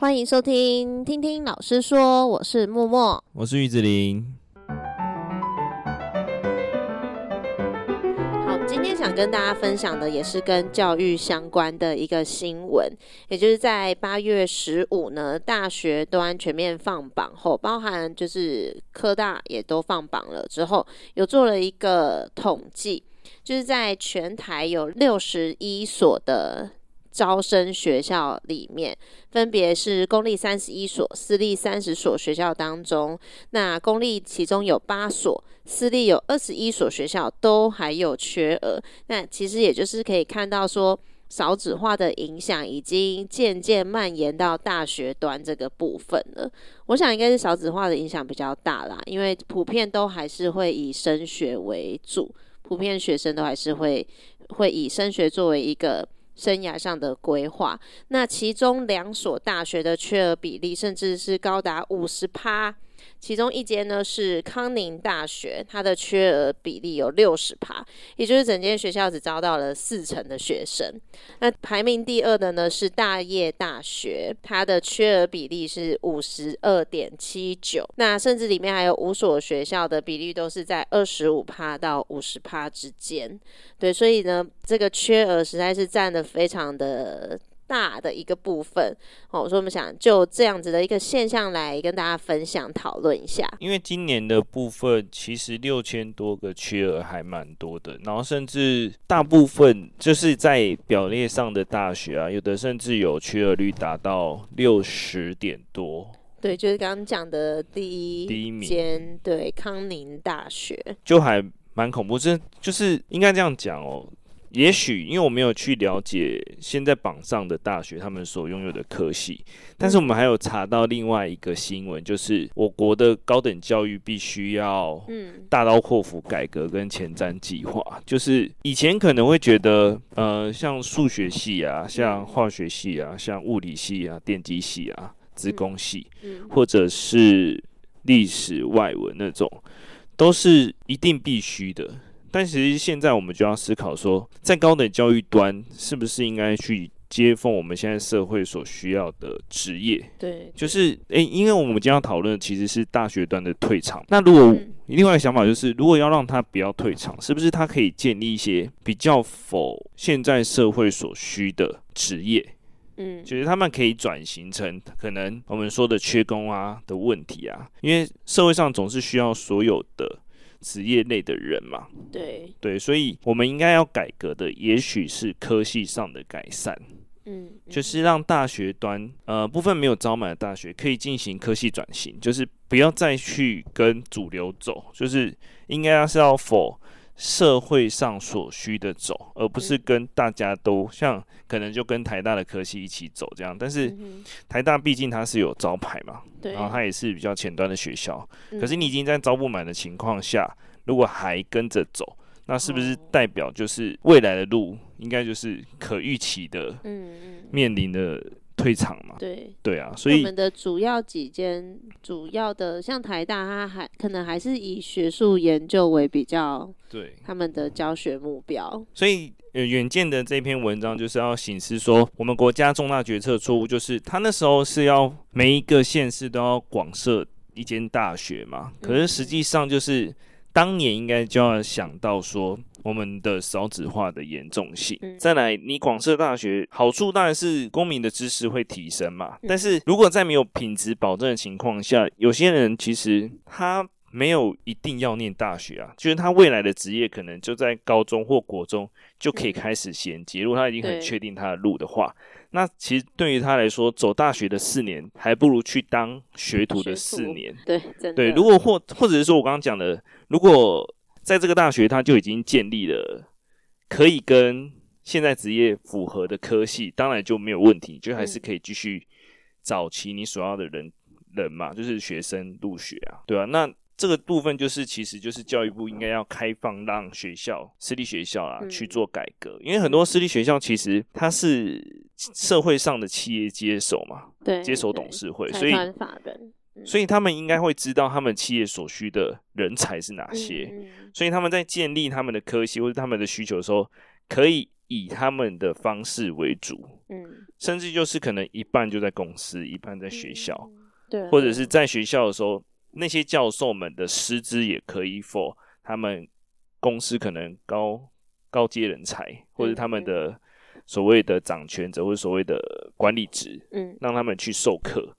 欢迎收听，听听老师说，我是默默，我是玉子玲。好，今天想跟大家分享的也是跟教育相关的一个新闻，也就是在八月十五呢，大学端全面放榜后，包含就是科大也都放榜了之后，有做了一个统计。就是在全台有六十一所的招生学校里面，分别是公立三十一所、私立三十所学校当中，那公立其中有八所，私立有二十一所学校都还有缺额。那其实也就是可以看到说，少子化的影响已经渐渐蔓延到大学端这个部分了。我想应该是少子化的影响比较大啦，因为普遍都还是会以升学为主。普遍学生都还是会会以升学作为一个生涯上的规划。那其中两所大学的缺额比例，甚至是高达五十趴。其中一间呢是康宁大学，它的缺额比例有六十趴，也就是整间学校只招到了四成的学生。那排名第二的呢是大叶大学，它的缺额比例是五十二点七九。那甚至里面还有五所学校的比例都是在二十五趴到五十趴之间。对，所以呢，这个缺额实在是占得非常的。大的一个部分，哦，所以我们想就这样子的一个现象来跟大家分享讨论一下。因为今年的部分其实六千多个缺额还蛮多的，然后甚至大部分就是在表列上的大学啊，有的甚至有缺额率达到六十点多。对，就是刚刚讲的第一第一名间，对，康宁大学就还蛮恐怖，这就是应该这样讲哦。也许因为我没有去了解现在榜上的大学他们所拥有的科系，但是我们还有查到另外一个新闻，就是我国的高等教育必须要大刀阔斧改革跟前瞻计划。就是以前可能会觉得，呃，像数学系啊，像化学系啊，像物理系啊，电机系啊，资工系，或者是历史外文那种，都是一定必须的。但其实现在我们就要思考说，在高等教育端是不是应该去接缝我们现在社会所需要的职业？对，就是诶、欸，因为我们今天要讨论的其实是大学端的退场。那如果另外一个想法就是，如果要让他不要退场，是不是他可以建立一些比较否现在社会所需的职业？嗯，就是他们可以转型成可能我们说的缺工啊的问题啊，因为社会上总是需要所有的。职业类的人嘛，对。对，所以我们应该要改革的，也许是科系上的改善，嗯，嗯，就是让大学端呃部分没有招满的大学可以进行科系转型，就是不要再去跟主流走，就是应该要是要否。社会上所需的走，而不是跟大家都像可能就跟台大的科系一起走这样。但是台大毕竟它是有招牌嘛，然后它也是比较前端的学校。可是你已经在招不满的情况下，如果还跟着走，那是不是代表就是未来的路应该就是可预期的，面临的。退场嘛？对对啊，所以我们的主要几间主要的，像台大，它还可能还是以学术研究为比较对他们的教学目标。所以呃，远见的这篇文章就是要显示说，我们国家重大决策错误就是，他那时候是要每一个县市都要广设一间大学嘛，可是实际上就是当年应该就要想到说。我们的少子化的严重性，再来，你广设大学好处当然是公民的知识会提升嘛。但是如果在没有品质保证的情况下，有些人其实他没有一定要念大学啊，就是他未来的职业可能就在高中或国中就可以开始衔接。如果他已经很确定他的路的话，那其实对于他来说，走大学的四年还不如去当学徒的四年。对，对，如果或或者是说我刚刚讲的，如果。在这个大学，他就已经建立了可以跟现在职业符合的科系，当然就没有问题，就还是可以继续找齐你所要的人人嘛，就是学生入学啊，对啊。那这个部分就是，其实就是教育部应该要开放，让学校私立学校啊去做改革，因为很多私立学校其实它是社会上的企业接手嘛，对，接手董事会，所以。所以他们应该会知道他们企业所需的人才是哪些，所以他们在建立他们的科系或者他们的需求的时候，可以以他们的方式为主，嗯，甚至就是可能一半就在公司，一半在学校，嗯、对，或者是。在学校的时候，那些教授们的师资也可以 for 他们公司可能高高阶人才，或者他们的所谓的掌权者或者所谓的管理职，嗯，让他们去授课。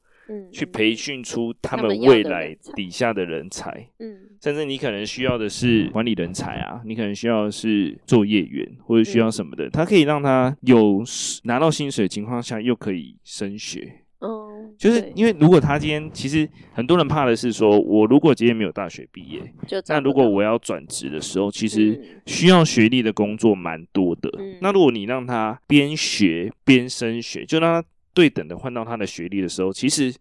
去培训出他们未来底下的人才，嗯，甚至你可能需要的是管理人才啊，你可能需要的是作业员或者需要什么的，他可以让他有拿到薪水的情况下又可以升学，嗯，就是因为如果他今天其实很多人怕的是说，我如果今天没有大学毕业，那如果我要转职的时候，其实需要学历的工作蛮多的，那如果你让他边学边升学，就让他。对等的换到他的学历的时候，其实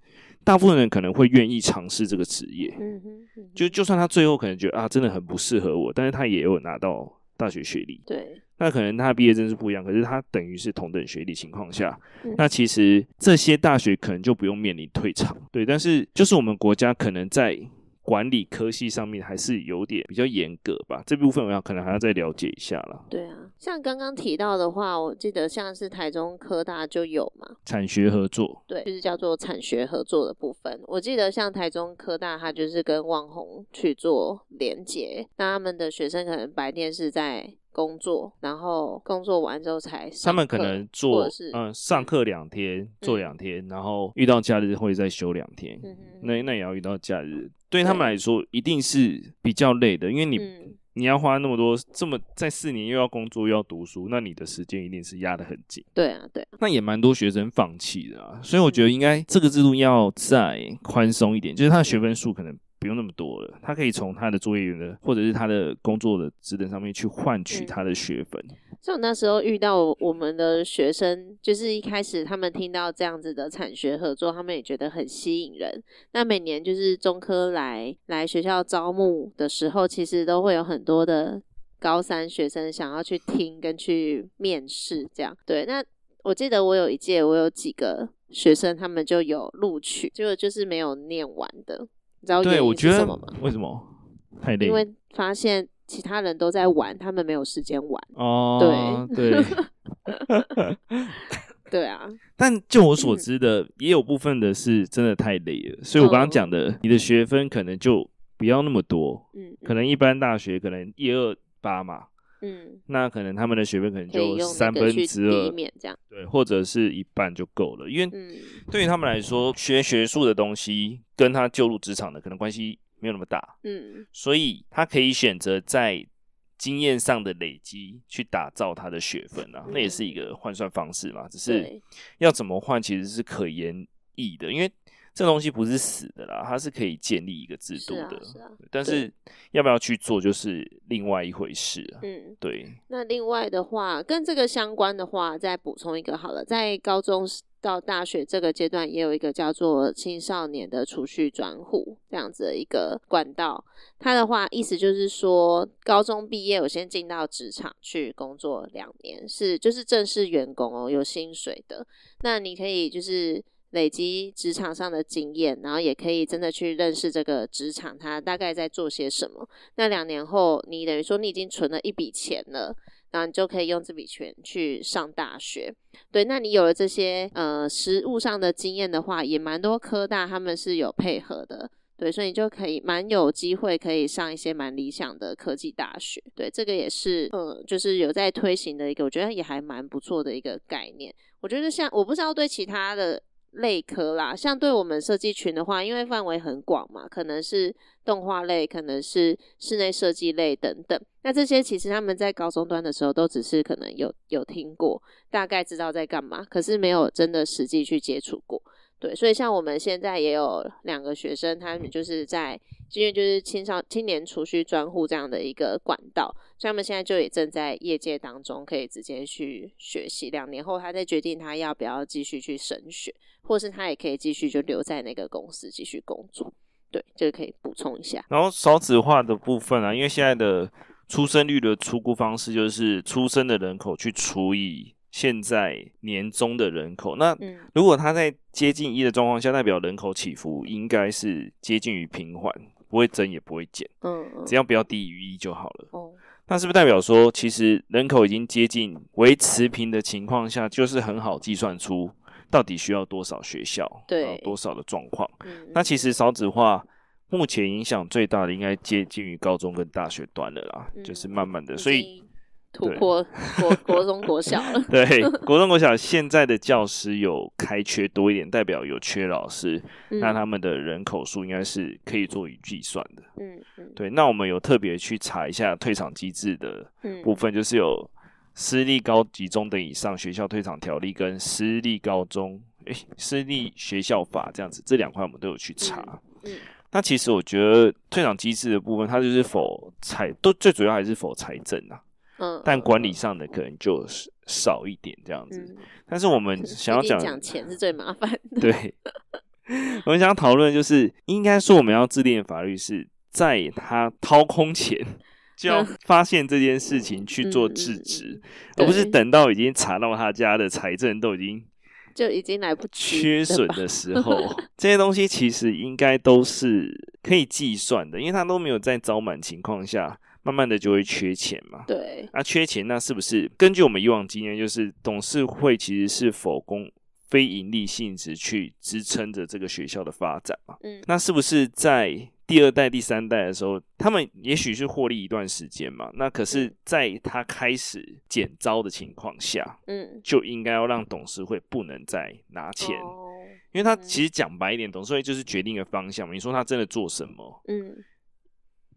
大部分人可能会愿意尝试这个职业。嗯哼，就就算他最后可能觉得啊，真的很不适合我，但是他也有拿到大学学历。对，那可能他毕业证是不一样，可是他等于是同等学历情况下，嗯、那其实这些大学可能就不用面临退场。对，但是就是我们国家可能在。管理科系上面还是有点比较严格吧，这部分我要可能还要再了解一下啦。对啊，像刚刚提到的话，我记得像是台中科大就有嘛，产学合作，对，就是叫做产学合作的部分。我记得像台中科大，它就是跟网红去做连接，那他们的学生可能白天是在。工作，然后工作完之后才上，他们可能做嗯上课两天，嗯、做两天，然后遇到假日会再休两天。那那也要遇到假日，对他们来说一定是比较累的，因为你、嗯、你要花那么多这么在四年又要工作又要读书，那你的时间一定是压得很紧。对啊，对啊。那也蛮多学生放弃的啊，所以我觉得应该这个制度要再宽松一点，就是他的学分数可能。不用那么多了，他可以从他的作业员的或者是他的工作的职能上面去换取他的学分。像我那时候遇到我们的学生，就是一开始他们听到这样子的产学合作，他们也觉得很吸引人。那每年就是中科来来学校招募的时候，其实都会有很多的高三学生想要去听跟去面试，这样。对，那我记得我有一届，我有几个学生，他们就有录取，结果就是没有念完的。你知道原因是什么吗？为什么？太累。因为发现其他人都在玩，他们没有时间玩。哦，对对，对啊。但就我所知的，嗯、也有部分的是真的太累了。所以我刚刚讲的，你的学分可能就不要那么多。嗯，可能一般大学可能一二八嘛。嗯，那可能他们的学分可能就三分之二，对，或者是一半就够了。因为对于他们来说，学学术的东西跟他就入职场的可能关系没有那么大。嗯，所以他可以选择在经验上的累积去打造他的学分啊，那也是一个换算方式嘛。只是要怎么换，其实是可言议的，因为。这东西不是死的啦，它是可以建立一个制度的，是啊，是啊，但是要不要去做就是另外一回事啊。嗯，对。那另外的话，跟这个相关的话，再补充一个好了，在高中到大学这个阶段，也有一个叫做青少年的储蓄专户这样子的一个管道。它的话意思就是说，高中毕业我先进到职场去工作两年，是就是正式员工哦，有薪水的。那你可以就是。累积职场上的经验，然后也可以真的去认识这个职场，它大概在做些什么。那两年后，你等于说你已经存了一笔钱了，然后你就可以用这笔钱去上大学。对，那你有了这些呃实务上的经验的话，也蛮多科大他们是有配合的。对，所以你就可以蛮有机会可以上一些蛮理想的科技大学。对，这个也是嗯，就是有在推行的一个，我觉得也还蛮不错的一个概念。我觉得像我不知道对其他的。类科啦，像对我们设计群的话，因为范围很广嘛，可能是动画类，可能是室内设计类等等。那这些其实他们在高中端的时候，都只是可能有有听过，大概知道在干嘛，可是没有真的实际去接触过。对，所以像我们现在也有两个学生，他们就是在，因为就是青少青年储蓄专户这样的一个管道，所以他们现在就也正在业界当中，可以直接去学习。两年后，他再决定他要不要继续去升学，或是他也可以继续就留在那个公司继续工作。对，这个可以补充一下。然后少子化的部分啊，因为现在的出生率的出估方式就是出生的人口去除以。现在年中的人口，那如果他在接近一的状况下，代表人口起伏应该是接近于平缓，不会增也不会减，嗯，只要不要低于一就好了。哦，那是不是代表说，其实人口已经接近为持平的情况下，就是很好计算出到底需要多少学校，对，多少的状况？嗯，那其实少子化目前影响最大的，应该接近于高中跟大学端了啦，嗯，就是慢慢的，所以。突破国国中国小了，对，国中国小现在的教师有开缺多一点，代表有缺老师，嗯、那他们的人口数应该是可以做以计算的。嗯嗯，对，那我们有特别去查一下退场机制的部分，嗯、就是有私立高级中等以上学校退场条例跟私立高中诶、欸、私立学校法这样子，这两块我们都有去查。嗯，嗯，那其实我觉得退场机制的部分，它就是否财都最主要还是否财政啊。嗯，但管理上的可能就少一点这样子。嗯、但是我们想要讲讲钱是最麻烦的。对，我们想讨论就是，应该说我们要制定的法律是在他掏空前就要发现这件事情去做制止，嗯、而不是等到已经查到他家的财政都已经 就已经来不及缺损的时 候，这些东西其实应该都是可以计算的，因为他都没有在招满情况下。慢慢的就会缺钱嘛，对，那、啊、缺钱，那是不是根据我们以往经验，就是董事会其实是否公非盈利性质去支撑着这个学校的发展嘛？嗯，那是不是在第二代、第三代的时候，他们也许是获利一段时间嘛？那可是在他开始减招的情况下，嗯，就应该要让董事会不能再拿钱，哦、因为他其实讲白一点，董事会就是决定个方向嘛。你说他真的做什么？嗯。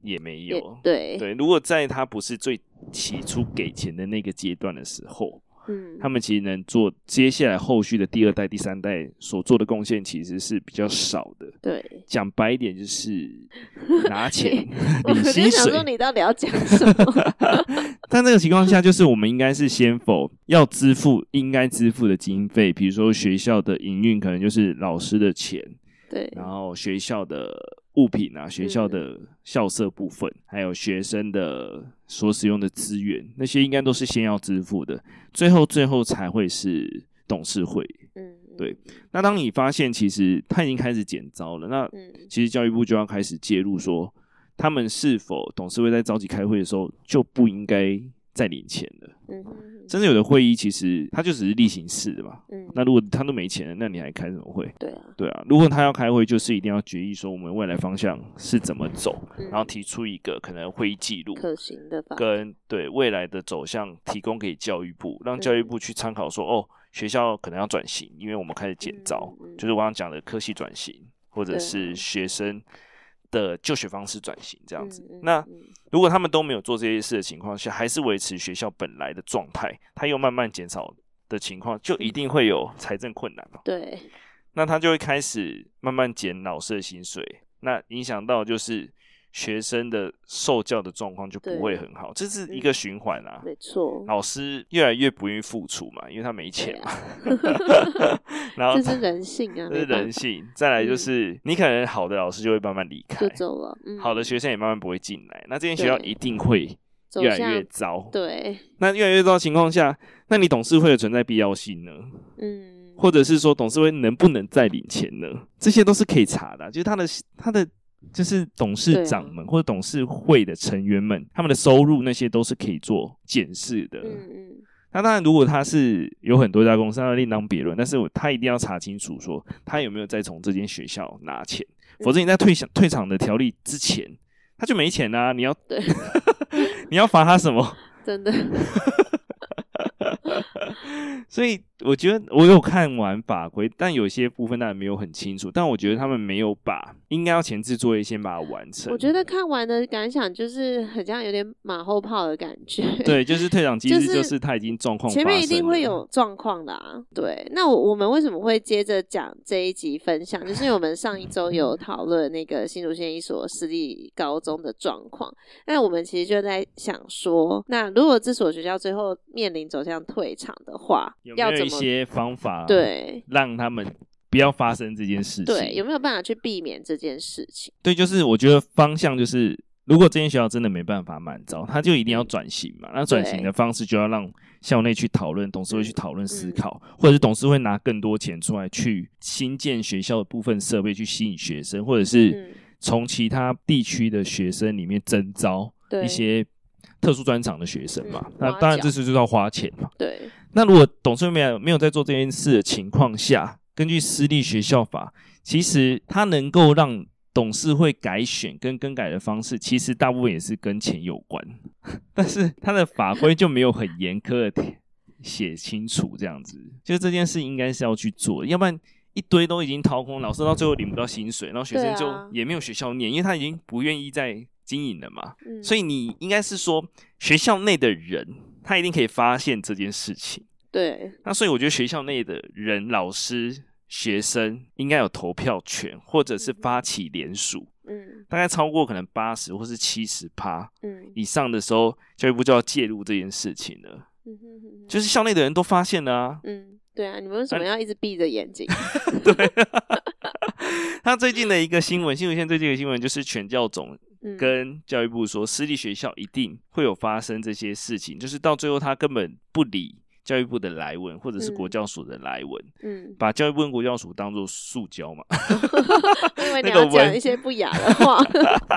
也没有，对对，如果在他不是最起初给钱的那个阶段的时候，嗯，他们其实能做接下来后续的第二代、第三代所做的贡献，其实是比较少的。对，讲白一点就是 拿钱。我想说你到底要讲什么？但这个情况下，就是我们应该是先否要支付应该支付的经费，比如说学校的营运，可能就是老师的钱，对，然后学校的。物品啊，学校的校舍部分，嗯、还有学生的所使用的资源，那些应该都是先要支付的，最后最后才会是董事会。嗯，对。那当你发现其实他已经开始减招了，那其实教育部就要开始介入说，说他们是否董事会在召集开会的时候就不应该再领钱了。嗯哼。真的有的会议其实它就只是例行式的嘛。嗯。那如果他都没钱了，那你还开什么会？对啊。对啊。如果他要开会，就是一定要决议说我们未来方向是怎么走，嗯、然后提出一个可能会议记录可行的吧。跟对未来的走向提供给教育部，让教育部去参考说，嗯、哦，学校可能要转型，因为我们开始减招，就是我刚刚讲的科系转型，或者是学生的就学方式转型这样子。那如果他们都没有做这些事的情况下，还是维持学校本来的状态，他又慢慢减少的情况，就一定会有财政困难嘛。对，那他就会开始慢慢减老师的薪水，那影响到就是。学生的受教的状况就不会很好，这是一个循环啊。没错，老师越来越不愿意付出嘛，因为他没钱嘛。然后这是人性啊，这是人性。再来就是，你可能好的老师就会慢慢离开，就走了。好的学生也慢慢不会进来，那这间学校一定会越来越糟。对，那越来越糟的情况下，那你董事会的存在必要性呢？嗯，或者是说董事会能不能再领钱呢？这些都是可以查的，就是他的他的。就是董事长们或者董事会的成员们，他们的收入那些都是可以做检视的。嗯嗯。那当然，如果他是有很多家公司，那另当别论。但是他一定要查清楚，说他有没有在从这间学校拿钱，否则你在退场退场的条例之前，他就没钱啊！你要对，你要罚他什么？真的。所以我觉得我有看完法规，但有些部分当然没有很清楚。但我觉得他们没有把应该要前置作业先把它完成。我觉得看完的感想就是很像有点马后炮的感觉。对，就是退场机制，就是他已经状况前面一定会有状况的啊。对，那我我们为什么会接着讲这一集分享？就是因为我们上一周有 讨论那个新竹县一所私立高中的状况。那我们其实就在想说，那如果这所学校最后面临走向退场的话，有没有一些方法对让他们不要发生这件事情？对，有没有办法去避免这件事情？对，就是我觉得方向就是，如果这间学校真的没办法满招，他就一定要转型嘛。那转型的方式就要让校内去讨论，董事会去讨论思考，嗯、或者是董事会拿更多钱出来去新建学校的部分设备去吸引学生，或者是从其他地区的学生里面征招一些。特殊专长的学生嘛，嗯、那当然这次就要花钱嘛。对。那如果董事会没有没有在做这件事的情况下，根据私立学校法，其实它能够让董事会改选跟更改的方式，其实大部分也是跟钱有关，但是它的法规就没有很严苛的写清楚这样子。就这件事应该是要去做，要不然一堆都已经掏空，老师到最后领不到薪水，然后学生就也没有学校念，因为他已经不愿意再经营了嘛。所以你应该是说学校内的人，他一定可以发现这件事情。对，那所以我觉得学校内的人，老师。学生应该有投票权，或者是发起联署，嗯，大概超过可能八十或是七十趴，嗯，以上的时候，教育部就要介入这件事情了，嗯哼哼，就是校内的人都发现了啊，嗯，对啊，你们为什么要一直闭着眼睛？对，他最近的一个新闻，新闻线最近的新闻就是全教总跟教育部说，私立学校一定会有发生这些事情，就是到最后他根本不理。教育部的来文，或者是国教署的来文，嗯，把教育部跟国教署当做塑胶嘛，因为你要讲一些不雅的话。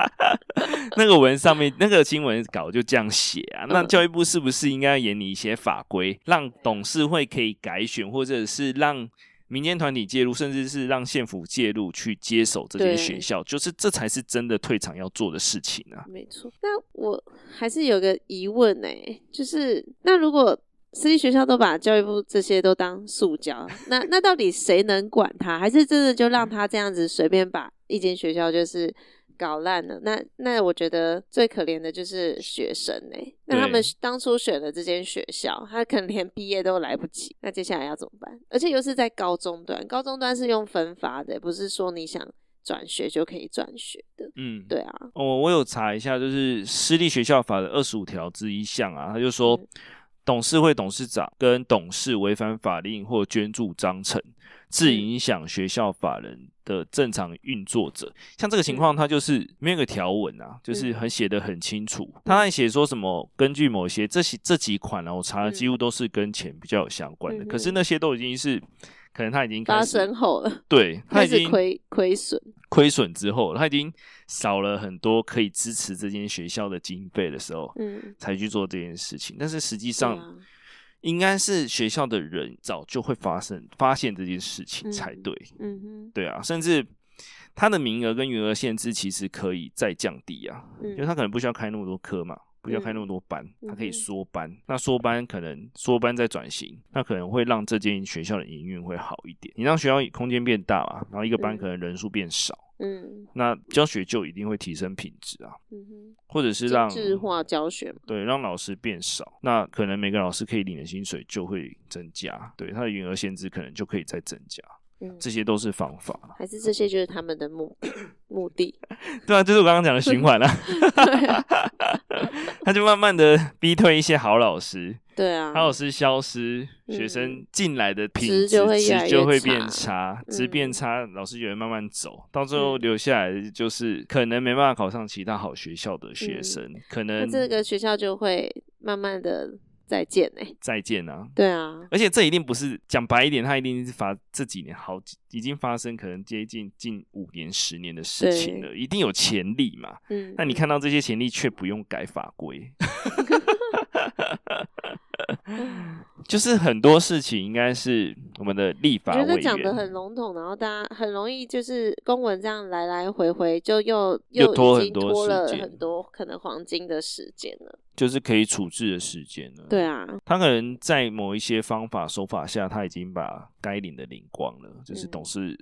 那个文上面那个新闻稿就这样写啊，那教育部是不是应该要研拟一些法规，让董事会可以改选，或者是让民间团体介入，甚至是让县府介入去接手这些学校，就是这才是真的退场要做的事情啊。没错，那我还是有个疑问哎、欸，就是那如果。私立学校都把教育部这些都当塑胶，那那到底谁能管他？还是真的就让他这样子随便把一间学校就是搞烂了？那那我觉得最可怜的就是学生呢、欸。那他们当初选了这间学校，他可能连毕业都来不及。那接下来要怎么办？而且又是在高中段，高中段是用分发的，不是说你想转学就可以转学的。嗯，对啊。哦，我有查一下，就是私立学校法的二十五条之一项啊，他就说。嗯董事会董事长跟董事违反法令或捐助章程，致影响学校法人的正常运作者，像这个情况，它就是没有个条文啊，就是很写得很清楚。他还写说什么，根据某些这些这几款呢，我查的几乎都是跟钱比较有相关的，可是那些都已经是。可能他已经发生后了，对，他已经亏亏损，亏损之后，他已经少了很多可以支持这间学校的经费的时候，嗯，才去做这件事情。但是实际上，应该是学校的人早就会发生发现这件事情才对，嗯哼，对啊，甚至他的名额跟余额限制其实可以再降低啊，因为他可能不需要开那么多科嘛。不要开那么多班，他、嗯、可以缩班。嗯、那缩班可能缩班再转型，那可能会让这间学校的营运会好一点。你让学校空间变大嘛，然后一个班可能人数变少，嗯，那教学就一定会提升品质啊。嗯哼，或者是让智化教学，对，让老师变少，那可能每个老师可以领的薪水就会增加，对，他的余额限制可能就可以再增加。嗯，这些都是方法，还是这些就是他们的目目的？对啊，就是我刚刚讲的循环了。啊，他就慢慢的逼退一些好老师，对啊，好老师消失，嗯、学生进来的品质就会变差，质变差，嗯、老师就会慢慢走，到最后留下来的就是可能没办法考上其他好学校的学生，嗯、可能这个学校就会慢慢的。再见呢、欸？再见啊！对啊，而且这一定不是讲白一点，它一定是发这几年好几已经发生，可能接近近五年、十年的事情了，一定有潜力嘛。嗯，那你看到这些潜力却不用改法规，就是很多事情应该是我们的立法委员讲的很笼统，然后大家很容易就是公文这样来来回回，就又又拖很多拖了很多可能黄金的时间了。就是可以处置的时间了。对啊，他可能在某一些方法手法下，他已经把该领的领光了，就是董事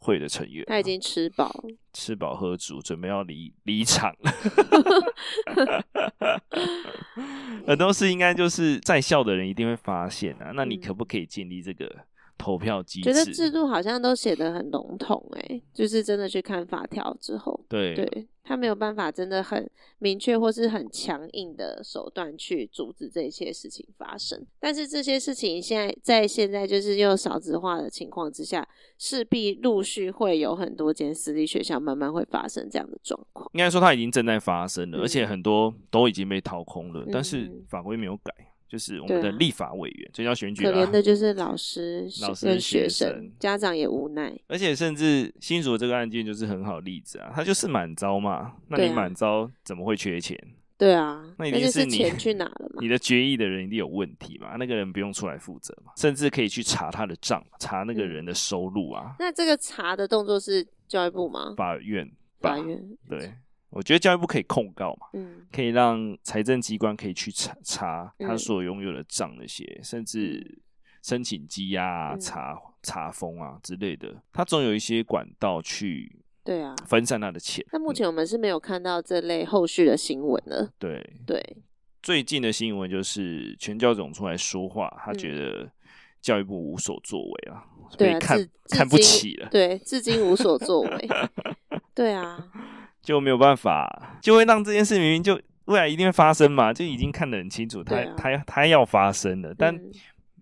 会的成员，他已经吃饱，吃饱喝足，准备要离离场了。很多事应该就是在校的人一定会发现啊，那你可不可以建立这个投票机制？觉得制度好像都写得很笼统，哎，就是真的去看法条之后，对对。他没有办法真的很明确或是很强硬的手段去阻止这些事情发生，但是这些事情现在在现在就是又少子化的情况之下，势必陆续会有很多间私立学校慢慢会发生这样的状况。应该说它已经正在发生了，嗯、而且很多都已经被掏空了，嗯、但是法规没有改。就是我们的立法委员，这叫选举。可怜的就是老师、老师跟学生、家长也无奈。而且甚至新竹这个案件就是很好例子啊，他就是满招嘛，那你满招怎么会缺钱？对啊，那一定是你钱去哪了嘛？你的决议的人一定有问题嘛？那个人不用出来负责嘛？甚至可以去查他的账，查那个人的收入啊。嗯、那这个查的动作是教育部吗？法院，法院。对，我觉得教育部可以控告嘛，嗯，可以让财政机关可以去查查他所拥有的账那些，嗯、甚至申请羁押啊、嗯、查查封啊之类的，他总有一些管道去。对啊，分散他的钱。那目前我们是没有看到这类后续的新闻了。对对，最近的新闻就是全教总出来说话，他觉得教育部无所作为啊，对啊，看看不起了。对，至今无所作为。对啊，就没有办法，就会让这件事明明就未来一定会发生嘛，就已经看得很清楚，他他他要发生了，但。嗯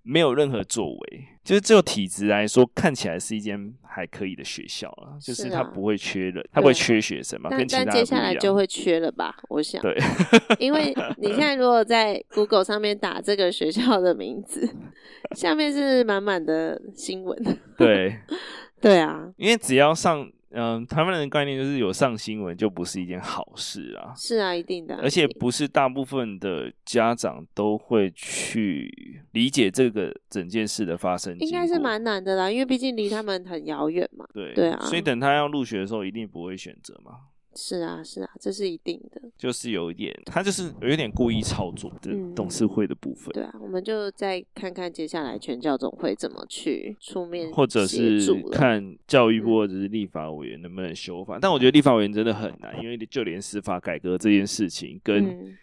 没有任何作为，就是就体质来说，看起来是一间还可以的学校啊，就是它不会缺人，它不会缺学生嘛，跟其他接下来就会缺了吧？我想，对，因为你现在如果在 Google 上面打这个学校的名字，下面是满满的新闻。对，对啊，因为只要上。嗯，他们的概念就是有上新闻就不是一件好事啊。是啊，一定的。而且不是大部分的家长都会去理解这个整件事的发生。应该是蛮难的啦，因为毕竟离他们很遥远嘛。对对啊，所以等他要入学的时候，一定不会选择嘛。是啊，是啊，这是一定的。就是有一点，他就是有一点故意操作的董事会的部分。嗯、对啊，我们就再看看接下来全教总会怎么去出面，或者是看教育部或者是立法委员能不能修法。嗯、但我觉得立法委员真的很难，因为就连司法改革这件事情跟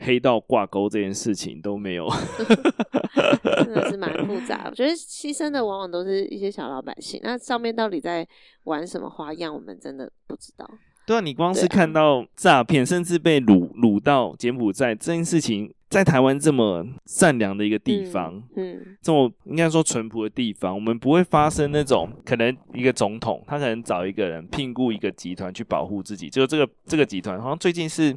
黑道挂钩这件事情都没有，真的是蛮复杂。我觉得牺牲的往往都是一些小老百姓，那上面到底在玩什么花样，我们真的不知道。对啊，你光是看到诈骗，甚至被掳掳到柬埔寨这件事情，在台湾这么善良的一个地方，嗯，嗯这么应该说淳朴的地方，我们不会发生那种可能一个总统他可能找一个人聘雇一个集团去保护自己，就这个这个集团好像最近是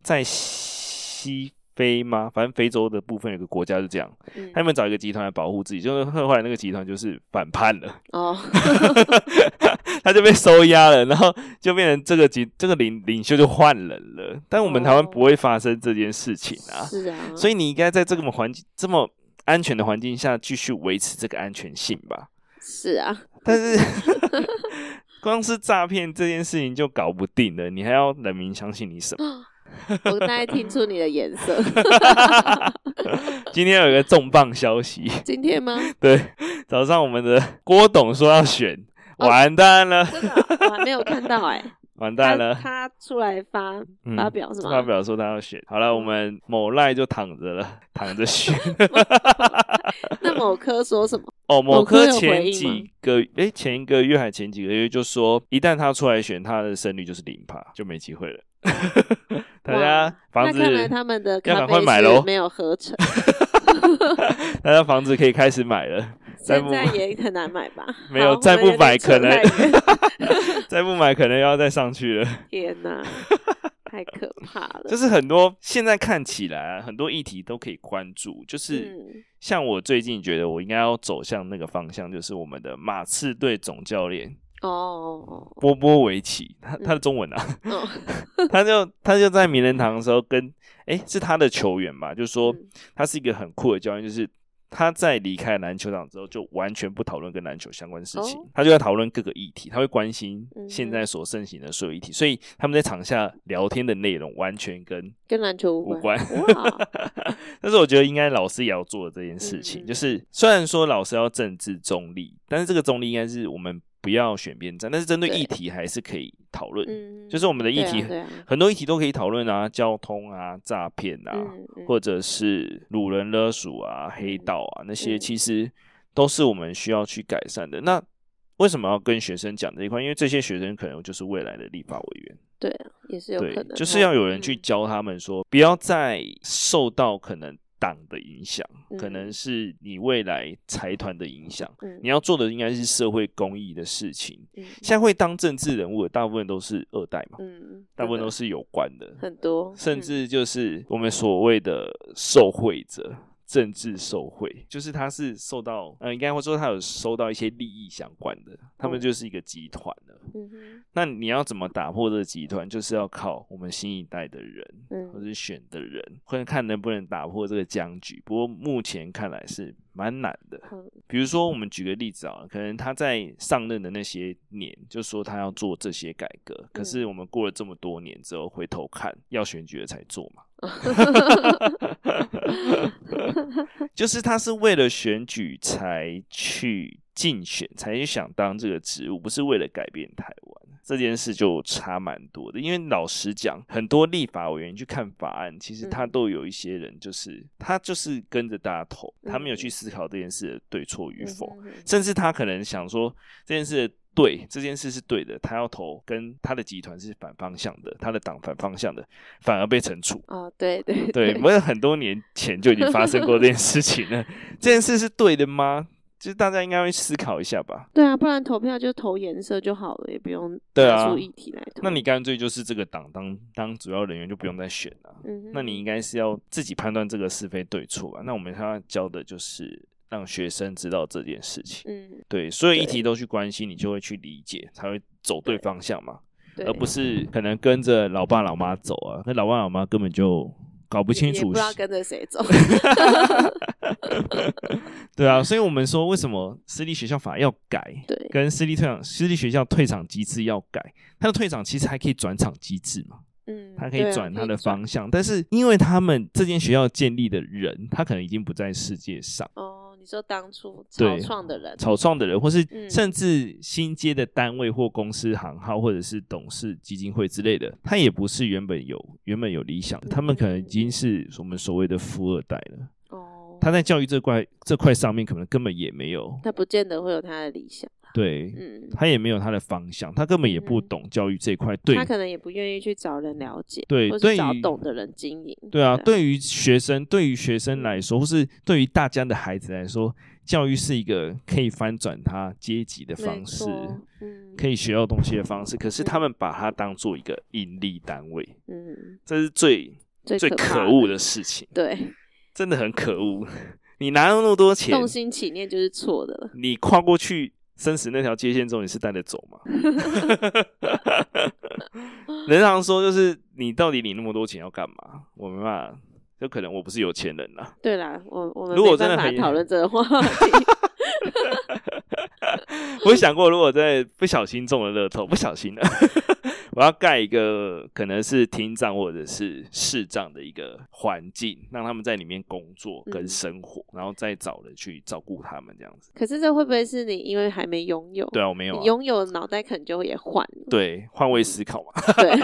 在西。非吗？反正非洲的部分有个国家是这样，嗯、他们找一个集团来保护自己，就是后来那个集团就是反叛了，哦，他就被收押了，然后就变成这个集这个领领袖就换人了。但我们台湾不会发生这件事情啊，是啊，所以你应该在这个环境这么安全的环境下继续维持这个安全性吧？是啊，但是 光是诈骗这件事情就搞不定了，你还要人民相信你什么？我大概听出你的颜色。今天有一个重磅消息。今天吗？对，早上我们的郭董说要选，哦、完蛋了。真的、哦，我还没有看到哎、欸。完蛋了他，他出来发发表是吗？发表说他要选。好了，我们某赖就躺着了，躺着选。那某科说什么？哦，某科前几个哎、欸，前一个月还前几个月就说，一旦他出来选，他的胜率就是零趴，就没机会了。大家房子，那看来他们的咖啡是没有合成。大家房子可以开始买了，现在也很难买吧？没有，再不买可能，再不买可能要再上去了。天哪，太可怕了！就是很多现在看起来啊，很多议题都可以关注，就是像我最近觉得我应该要走向那个方向，就是我们的马刺队总教练。哦，波波维奇，他他的中文啊，他就他就在名人堂的时候跟，哎、欸，是他的球员吧，就说他是一个很酷的教练，就是他在离开篮球场之后，就完全不讨论跟篮球相关的事情，哦、他就在讨论各个议题，他会关心现在所盛行的所有议题，嗯、所以他们在场下聊天的内容完全跟跟篮球无关。哇。但是我觉得应该老师也要做的这件事情，嗯、就是虽然说老师要政治中立，但是这个中立应该是我们。不要选边站，但是针对议题还是可以讨论。嗯、就是我们的议题，啊啊、很多议题都可以讨论啊，交通啊、诈骗啊，或者是掳人勒赎啊、黑道啊那些，其实都是我们需要去改善的。嗯、那为什么要跟学生讲这一块？因为这些学生可能就是未来的立法委员。对，也是有可能，就是要有人去教他们说，嗯、不要再受到可能。党的影响，可能是你未来财团的影响。嗯、你要做的应该是社会公益的事情。嗯、现在会当政治人物的大部分都是二代嘛，嗯、大部分都是有关的，很多，甚至就是我们所谓的受贿者。政治受贿，就是他是受到，呃，应该会说他有收到一些利益相关的，他们就是一个集团了。嗯哼，那你要怎么打破这个集团，就是要靠我们新一代的人，嗯，或者选的人，或者看能不能打破这个僵局。不过目前看来是蛮难的。嗯，比如说，我们举个例子啊，可能他在上任的那些年，就说他要做这些改革，可是我们过了这么多年之后，回头看要选举了才做嘛。就是他是为了选举才去竞选，才去想当这个职务，不是为了改变台湾。这件事就差蛮多的，因为老实讲，很多立法委员去看法案，其实他都有一些人，就是、嗯、他就是跟着大家投，他没有去思考这件事的对错与否，嗯、甚至他可能想说这件事对，这件事是对的，他要投跟他的集团是反方向的，他的党反方向的，反而被惩处。哦，对对对，我们很多年前就已经发生过这件事情了，这件事是对的吗？就是大家应该会思考一下吧。对啊，不然投票就投颜色就好了，也不用对啊，出议题来投。那你干脆就是这个党当当主要人员，就不用再选了。那你应该是要自己判断这个是非对错吧？那我们要教的就是让学生知道这件事情。嗯，对，所有议题都去关心，你就会去理解，才会走对方向嘛。而不是可能跟着老爸老妈走啊，那老爸老妈根本就。搞不清楚，不知道跟着谁走。对啊，所以我们说，为什么私立学校法要改？对，跟私立退场、私立学校退场机制要改。它的退场其实还可以转场机制嘛？嗯，它可以转它的方向，啊、但是因为他们这间学校建立的人，他可能已经不在世界上。哦。你说当初草创的人，草创的人，或是甚至新接的单位或公司行号，或者是董事基金会之类的，他也不是原本有原本有理想的，他们可能已经是我们所谓的富二代了。哦，他在教育这块这块上面，可能根本也没有，他不见得会有他的理想。对，嗯，他也没有他的方向，他根本也不懂教育这一块，对，他可能也不愿意去找人了解，对，或是找懂的人经营。对啊，对于学生，对于学生来说，或是对于大家的孩子来说，教育是一个可以翻转他阶级的方式，嗯，可以学到东西的方式。可是他们把它当做一个盈利单位，嗯，这是最最可恶的事情，对，真的很可恶。你拿了那么多钱，动心起念就是错的了，你跨过去。生死那条界线中，你是带着走吗？人常说，就是你到底领那么多钱要干嘛？我没办法，就可能我不是有钱人啦。对啦，我我们如果真的很讨论这个话题。我想过，如果在不小心中了乐透，不小心的。我要盖一个可能是厅长或者是视障的一个环境，让他们在里面工作跟生活，嗯、然后再找人去照顾他们这样子。可是这会不会是你因为还没拥有？对啊，我没有、啊。拥有脑袋可能就会也换了。对，换位思考嘛。对，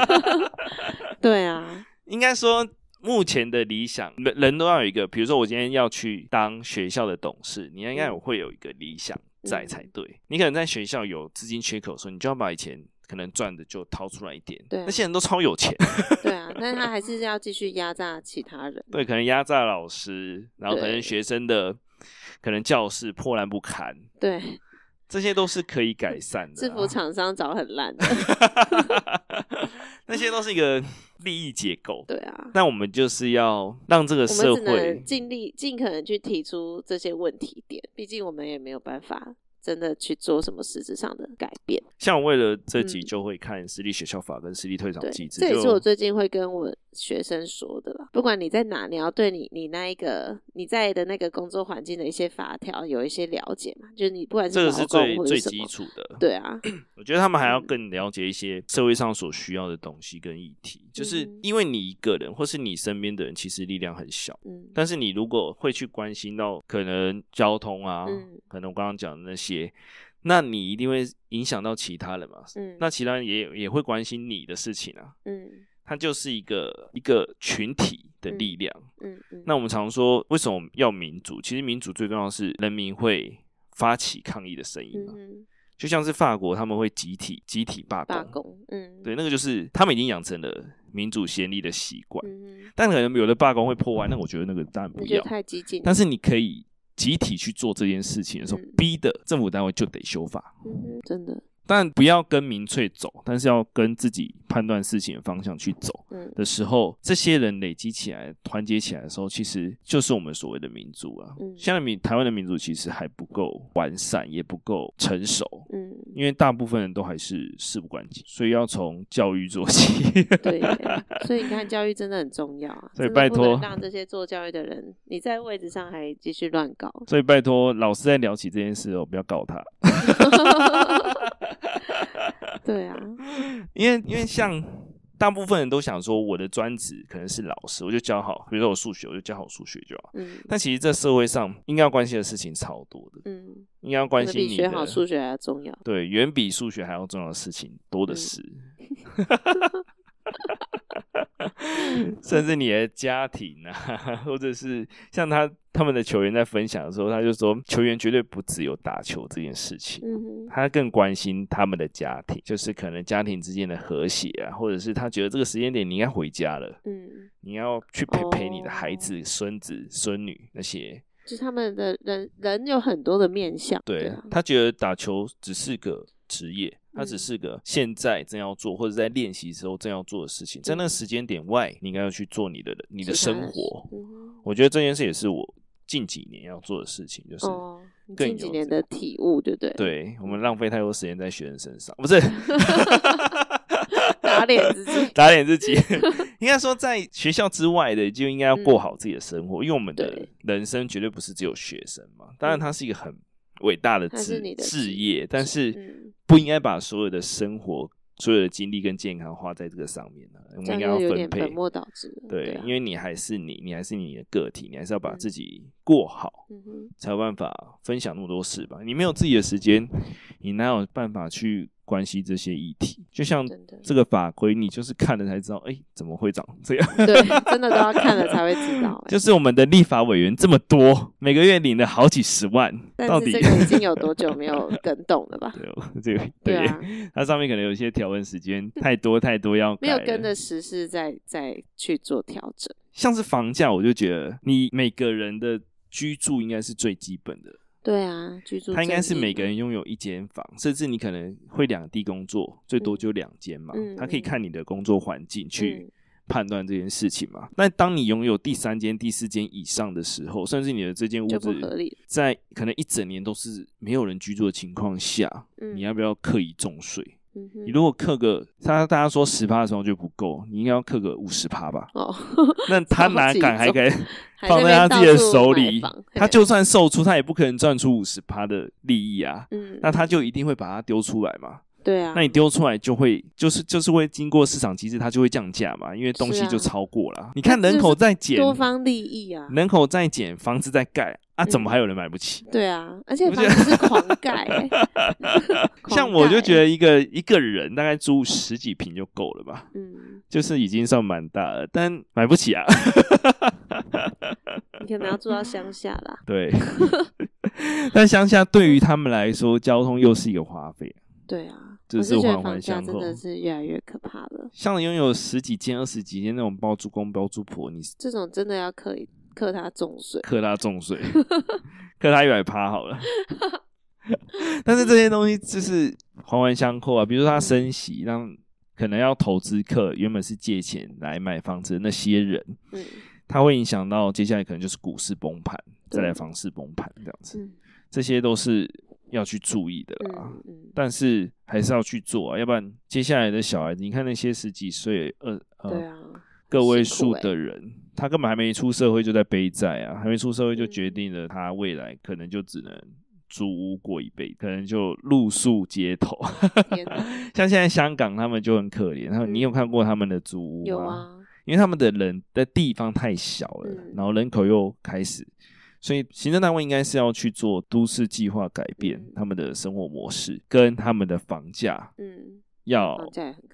对啊。应该说，目前的理想，人人都要有一个。比如说，我今天要去当学校的董事，你应该有会有一个理想在才对。嗯、你可能在学校有资金缺口的时候，你就要把以前。可能赚的就掏出来一点，对，那些人都超有钱，对啊，但是他还是要继续压榨其他人，对，可能压榨老师，然后可能学生的，可能教室破烂不堪，对，这些都是可以改善的、啊。制服厂商找很烂的，那些都是一个利益结构，对啊，那我们就是要让这个社会尽力尽可能去提出这些问题点，毕竟我们也没有办法。真的去做什么实质上的改变？像我为了这集就会看私立学校法跟私立退场机制，这也是我最近会跟我学生说的啦。不管你在哪，你要对你你那一个你在的那个工作环境的一些法条有一些了解嘛？就是你不管是这个是最最基础的，对啊。我觉得他们还要更了解一些社会上所需要的东西跟议题，嗯、就是因为你一个人或是你身边的人其实力量很小，嗯，但是你如果会去关心到可能交通啊，嗯、可能我刚刚讲的那些。那你一定会影响到其他人嘛？嗯，那其他人也也会关心你的事情啊。嗯，它就是一个一个群体的力量。嗯嗯。那我们常说，为什么要民主？其实民主最重要的是人民会发起抗议的声音嘛。嗯嗯，就像是法国他们会集体集体罢工。罢工。嗯。对，那个就是他们已经养成了民主先例的习惯。嗯。但可能有的罢工会破坏，那我觉得那个当然不要。太激进。但是你可以。集体去做这件事情的时候，嗯、逼的政府单位就得修法。嗯，真的。但不要跟民粹走，但是要跟自己判断事情的方向去走。嗯，的时候，这些人累积起来、团结起来的时候，其实就是我们所谓的民主啊。嗯，现在民台湾的民主其实还不够完善，也不够成熟。嗯，因为大部分人都还是事不关己，所以要从教育做起。对，所以你看，教育真的很重要啊。所以拜托，让这些做教育的人，你在位置上还继续乱搞。所以拜托，老师在聊起这件事哦，不要告他。对啊，因为因为像大部分人都想说，我的专职可能是老师，我就教好，比如说我数学，我就教好数学就好。嗯，但其实这社会上应该要关心的事情超多的。嗯，应该要关心你学好数学还要重要。对，远比数学还要重要的事情多的是。嗯甚至你的家庭啊，或者是像他他们的球员在分享的时候，他就说，球员绝对不只有打球这件事情，他更关心他们的家庭，就是可能家庭之间的和谐啊，或者是他觉得这个时间点你应该回家了，嗯，你要去陪陪你的孩子、孙子、孙女那些，就是他们的人人有很多的面相，对，他觉得打球只是个职业。它只是个现在正要做或者在练习时候正要做的事情，在那个时间点外，你应该要去做你的你的生活。我觉得这件事也是我近几年要做的事情，就是近几年的体悟，对不对？对，我们浪费太多时间在学生身上，不是 打脸自己，打脸自己。应该说，在学校之外的就应该要过好自己的生活，因为我们的人生绝对不是只有学生嘛。当然，它是一个很伟大的职事业，但是。不应该把所有的生活、所有的精力跟健康花在这个上面呢？我们应该要分配。对，因为你还是你，你还是你的个体，你还是要把自己过好，嗯，才有办法分享那么多事吧。你没有自己的时间，你哪有办法去？关系这些议题，就像这个法规，你就是看了才知道，哎、欸，怎么会长 这样？对，真的都要看了才会知道。就是我们的立法委员这么多，每个月领了好几十万，到底这个已经有多久没有更动了吧？对，这个对，对啊，它上面可能有一些条文时间太多太多要，没有跟着时事再再去做调整。像是房价，我就觉得你每个人的居住应该是最基本的。对啊，居住。他应该是每个人拥有一间房，甚至你可能会两地工作，最多就两间嘛。嗯、他可以看你的工作环境去判断这件事情嘛。那、嗯、当你拥有第三间、第四间以上的时候，甚至你的这间屋子在可能一整年都是没有人居住的情况下，嗯、你要不要刻意重税？嗯、你如果刻个，他大家说十趴的时候就不够，你应该要刻个五十趴吧？哦，那 他哪敢还敢放在他自己的手里？他就算售出，他也不可能赚出五十趴的利益啊。嗯，那他就一定会把它丢出来嘛。对啊，那你丢出来就会就是就是会经过市场机制，它就会降价嘛，因为东西就超过了。啊、你看人口在减，多方利益啊，人口在减，房子在盖啊，怎么还有人买不起？嗯、对啊，而且房子是狂盖、欸，像我就觉得一个一个人大概租十几平就够了吧，嗯，就是已经算蛮大了，但买不起啊。你可能要住到乡下啦。对，但乡下对于他们来说，交通又是一个花费。对啊。就是环环相扣，真的是越来越可怕了。像拥有十几间、二十几间那种包租公、包租婆，你这种真的要课课他重税，克他重税，克他一百趴好了。但是这些东西就是环环相扣啊。比如说他升息，让可能要投资客原本是借钱来买房子的那些人，嗯，他会影响到接下来可能就是股市崩盘，再来房市崩盘这样子，嗯，这些都是。要去注意的啦，嗯嗯、但是还是要去做啊，要不然接下来的小孩子，你看那些十几岁、二呃，对啊，个位数的人，欸、他根本还没出社会就在背债啊，还没出社会就决定了他未来可能就只能租屋过一辈子，可能就露宿街头。哪。像现在香港他们就很可怜，然后你有看过他们的租屋吗？有啊，因为他们的人的地方太小了，嗯、然后人口又开始。所以行政单位应该是要去做都市计划，改变他们的生活模式，跟他们的房价，嗯，要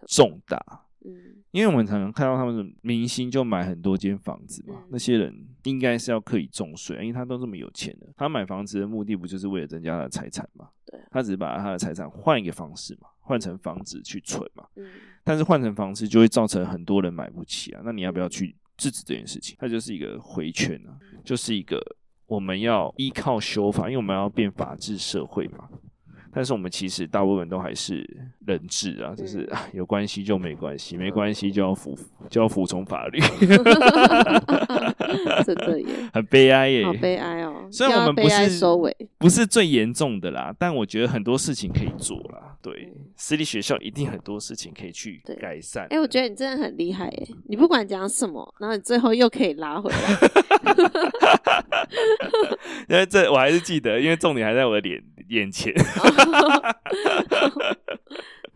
重大，嗯，因为我们常常看到他们的明星就买很多间房子嘛，那些人应该是要刻意重税，因为他都这么有钱了，他买房子的目的不就是为了增加他的财产嘛？对，他只是把他的财产换一个方式嘛，换成房子去存嘛，嗯，但是换成房子就会造成很多人买不起啊，那你要不要去制止这件事情？它就是一个回圈啊，就是一个。我们要依靠修法，因为我们要变法治社会嘛。但是我们其实大部分都还是人质啊，就是 有关系就没关系，没关系就要服就要服从法律。真的耶，很悲哀耶，好悲哀哦。虽然我们不是收尾，不是最严重的啦，但我觉得很多事情可以做啦。对，私立学校一定很多事情可以去改善。哎、欸，我觉得你真的很厉害耶，你不管讲什么，然后你最后又可以拉回来。因为这我还是记得，因为重点还在我的脸眼前。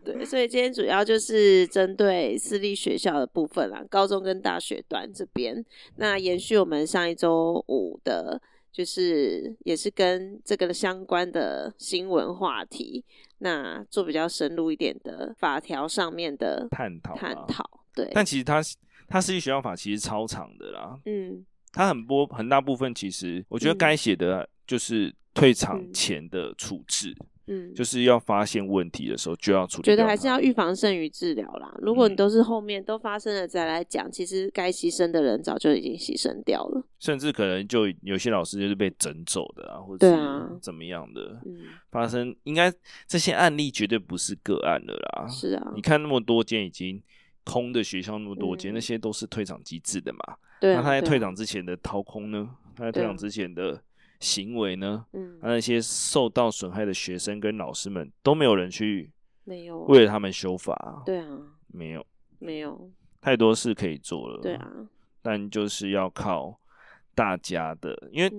对，所以今天主要就是针对私立学校的部分啦，高中跟大学端这边。那延续我们上一周五的，就是也是跟这个相关的新闻话题，那做比较深入一点的法条上面的探讨探讨。对，但其实它它私立学校法其实超长的啦，嗯，它很多很大部分其实我觉得该写的就是退场前的处置。嗯嗯，就是要发现问题的时候就要处理。觉得还是要预防胜于治疗啦。如果你都是后面都发生了再来讲，嗯，其实该牺牲的人早就已经牺牲掉了。甚至可能就有些老师就是被整走的啊，或者是怎么样的。嗯，发生应该这些案例绝对不是个案了啦。是啊，你看那么多间已经空的学校，那么多间，嗯，那些都是退场机制的嘛。对啊，那他在退场之前的掏空呢？他在退场之前的。行为呢？嗯，那些受到损害的学生跟老师们都没有人去，没有为了他们修法。对啊，没有，没有，太多事可以做了。对啊，但就是要靠大家的，因为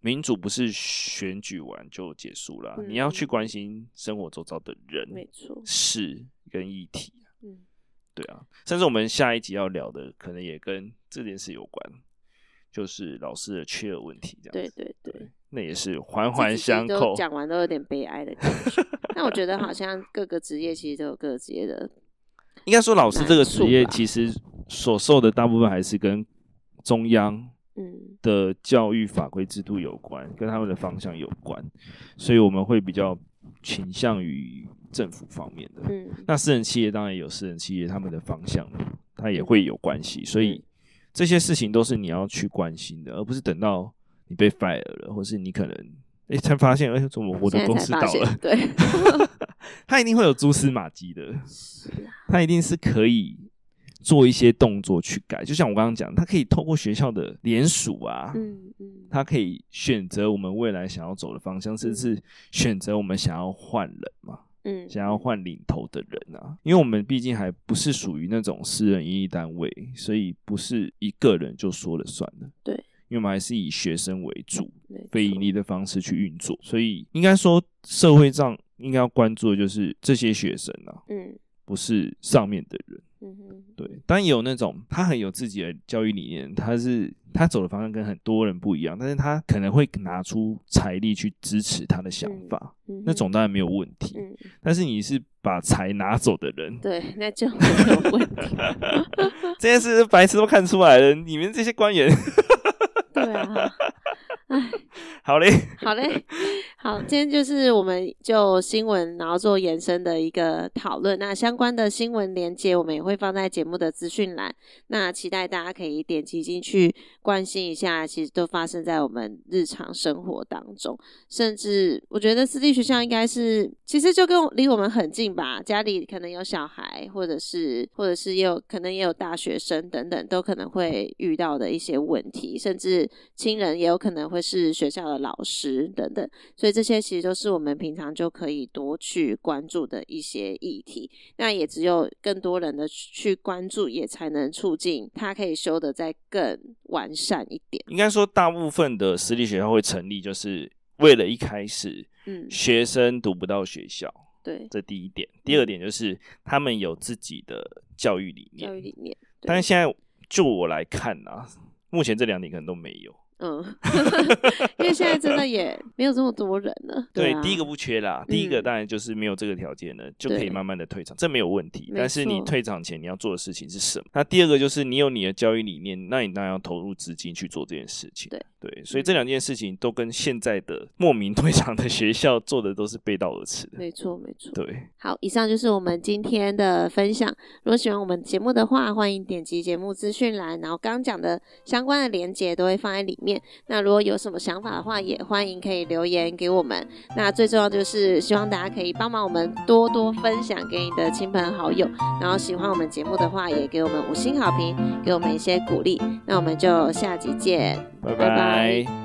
民主不是选举完就结束了，嗯，你要去关心生活周遭的人，没错，事跟议题。嗯，对啊，甚至我们下一集要聊的，可能也跟这件事有关。就是老师的缺额问题，这样子。对对对，那也是环环相扣。讲完都有点悲哀的感觉。那我觉得好 像各个职业其实都有各个职业的。应该说，老师这个职业其实所受的大部分还是跟中央嗯的教育法规制度有关，跟他们的方向有关，所以我们会比较倾向于政府方面的。嗯，那私人企业当然有私人企业他们的方向，它也会有关系，所以。这些事情都是你要去关心的，而不是等到你被 fire 了，或是你可能哎才发现，哎，怎么我的公司倒了？对，他一定会有蛛丝马迹的，他一定是可以做一些动作去改。就像我刚刚讲，他可以透过学校的联署啊，嗯嗯，他可以选择我们未来想要走的方向，甚至选择我们想要换人嘛。嗯，想要换领头的人啊，因为我们毕竟还不是属于那种私人营利单位，所以不是一个人就说了算的。对，因为我们还是以学生为主，非盈利的方式去运作，所以应该说社会上应该要关注的就是这些学生啊，嗯，不是上面的人。嗯哼，对，当然也有那种他很有自己的教育理念，他是他走的方向跟很多人不一样，但是他可能会拿出财力去支持他的想法，嗯、那种当然没有问题。嗯、但是你是把财拿走的人，对，那就没有问题。这件事白痴都看出来了，你们这些官员，对啊。哎，好嘞，好嘞，好，今天就是我们就新闻，然后做延伸的一个讨论。那相关的新闻连接，我们也会放在节目的资讯栏。那期待大家可以点击进去关心一下，其实都发生在我们日常生活当中。甚至我觉得私立学校应该是，其实就跟离我们很近吧，家里可能有小孩，或者是或者是有可能也有大学生等等，都可能会遇到的一些问题，甚至亲人也有可能会。是学校的老师等等，所以这些其实都是我们平常就可以多去关注的一些议题。那也只有更多人的去关注，也才能促进它可以修得再更完善一点。应该说，大部分的私立学校会成立，就是为了一开始，嗯，学生读不到学校，对，这第一点。第二点就是他们有自己的教育理念，教育理念。但是现在就我来看啊，目前这两点可能都没有。嗯，因为现在真的也没有这么多人了。对，第一个不缺啦，第一个当然就是没有这个条件了，嗯，就可以慢慢的退场，这没有问题。但是你退场前你要做的事情是什么？那第二个就是你有你的教育理念，那你当然要投入资金去做这件事情。对对，所以这两件事情都跟现在的莫名退场的学校做的都是背道而驰的。没错没错。对，好，以上就是我们今天的分享。如果喜欢我们节目的话，欢迎点击节目资讯栏，然后刚刚讲的相关的连接都会放在里面。面。那如果有什么想法的话，也欢迎可以留言给我们。那最重要就是希望大家可以帮忙我们多多分享给你的亲朋好友。然后喜欢我们节目的话，也给我们五星好评，给我们一些鼓励。那我们就下集见，拜拜。拜拜。